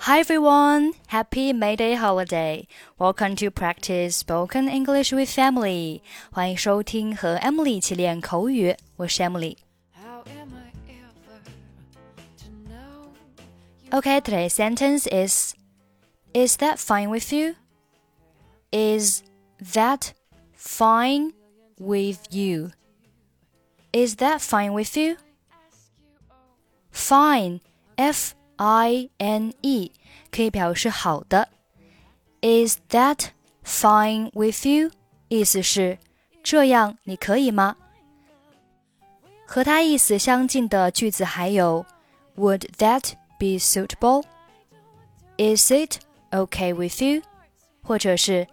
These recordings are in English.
Hi everyone, happy May Day holiday. Welcome to practice spoken English with Emily. 欢迎收听和 Emily 一起练口语，我是 Emily。Okay, today's sentence is Is that fine with you? Is that fine with you? Is that fine with you? Fine, F I N E 可以表示好的。Is that fine with you？意思是这样你可以吗？和它意思相近的句子还有 Would that be suitable? Is it okay with you? 或者是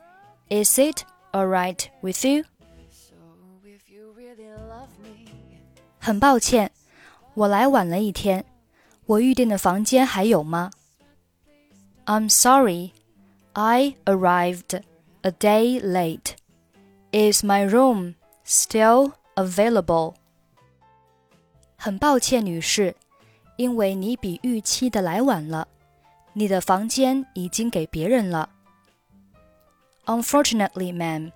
Is it alright with you? 很抱歉，我来晚了一天。 我预订的房间还有吗？I'm sorry, I arrived a day late. Is my room still available? 很抱歉，女士，因为你比预期的来晚了，你的房间已经给别人了。Unfortunately, ma'am,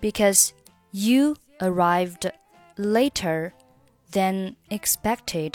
because you arrived later than expected.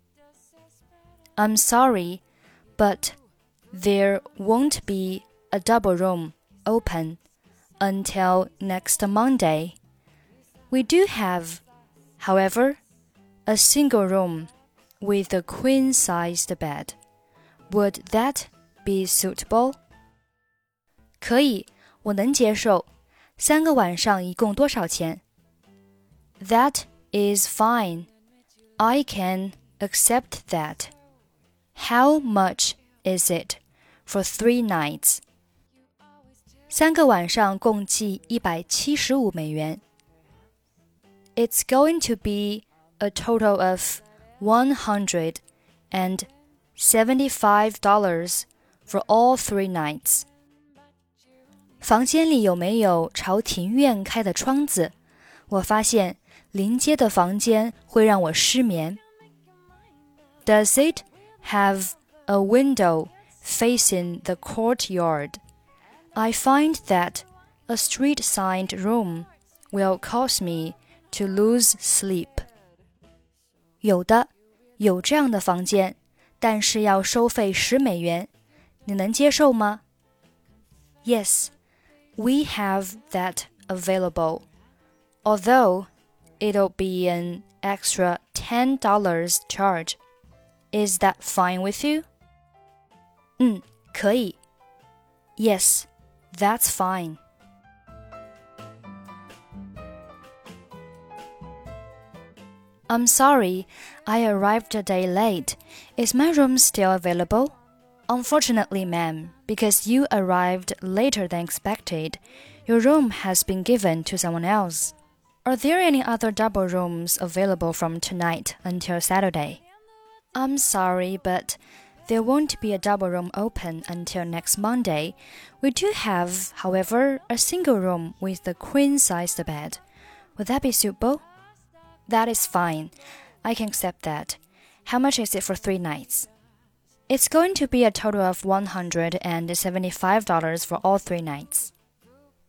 ？I'm sorry, but there won't be a double room open until next Monday. We do have, however, a single room with a queen sized bed. Would that be suitable? 可以，我能接受。三个晚上一共多少钱？That is fine. I can accept that. How much is it for three nights? 三个晚上共计一百七十五美元。It's going to be a total of one hundred and seventy-five dollars for all three nights. 房间里有没有朝庭院开的窗子？我发现临街的房间会让我失眠。Does it have a window facing the courtyard. I find that a street side room will cause me to lose sleep. 有的，有这样的房间，但是要收费十美元，你能接受吗？Yes, we have that available. Although it'll be an extra ten dollars charge. Is that fine with you? 嗯，可以。Yes, that's fine. I'm sorry, I arrived a day late. Is my room still available? Unfortunately, ma'am, because you arrived later than expected, your room has been given to someone else. Are there any other double rooms available from tonight until Saturday? I'm sorry, but there won't be a double room open until next Monday. We do have, however, a single room with a queen sized bed. Would that be suitable? That is fine. I can accept that. How much is it for three nights? It's going to be a total of $175 for all three nights.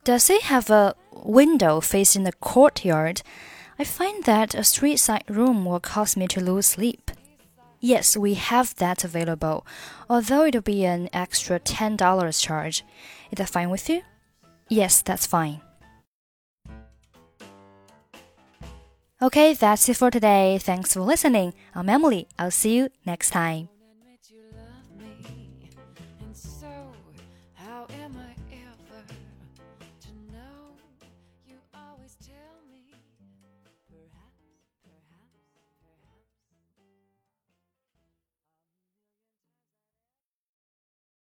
Does it have a window facing the courtyard? I find that a street side room will cause me to lose sleep. Yes, we have that available, although it'll be an extra $10 charge. Is that fine with you? Yes, that's fine. Okay, that's it for today. Thanks for listening. I'm Emily. I'll see you next time.